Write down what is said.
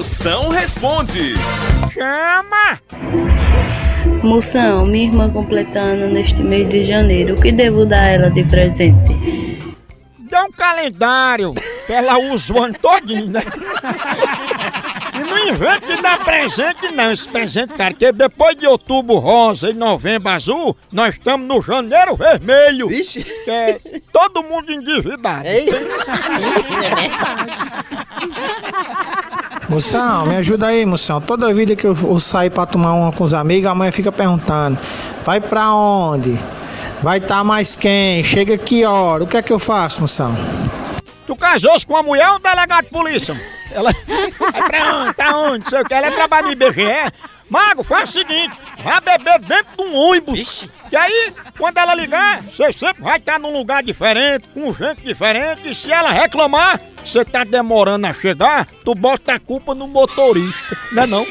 Moção responde. Chama! Moção, minha irmã completando neste mês de janeiro, o que devo dar a ela de presente? Dá um calendário que ela usa o ano todinho, né? E não inventa de dar presente, não. Esse presente, cara, que depois de outubro rosa e novembro azul, nós estamos no janeiro vermelho. Vixe. Que é todo mundo endividado. Ei. Moção, me ajuda aí, moção. Toda vida que eu sair pra tomar uma com os amigos, a mãe fica perguntando: vai pra onde? Vai estar mais quem? Chega que hora? O que é que eu faço, moção? Tu casou-se com uma mulher ou um delegado de polícia? Ela. Vai pra onde? Tá onde? Não sei o que. Ela é trabalho de IBGE. Mago, faz o seguinte: vai beber dentro de um ônibus. E aí, quando ela ligar, você sempre vai estar num lugar diferente, com gente diferente. E se ela reclamar, você tá demorando a chegar, tu bota a culpa no motorista. Não é não?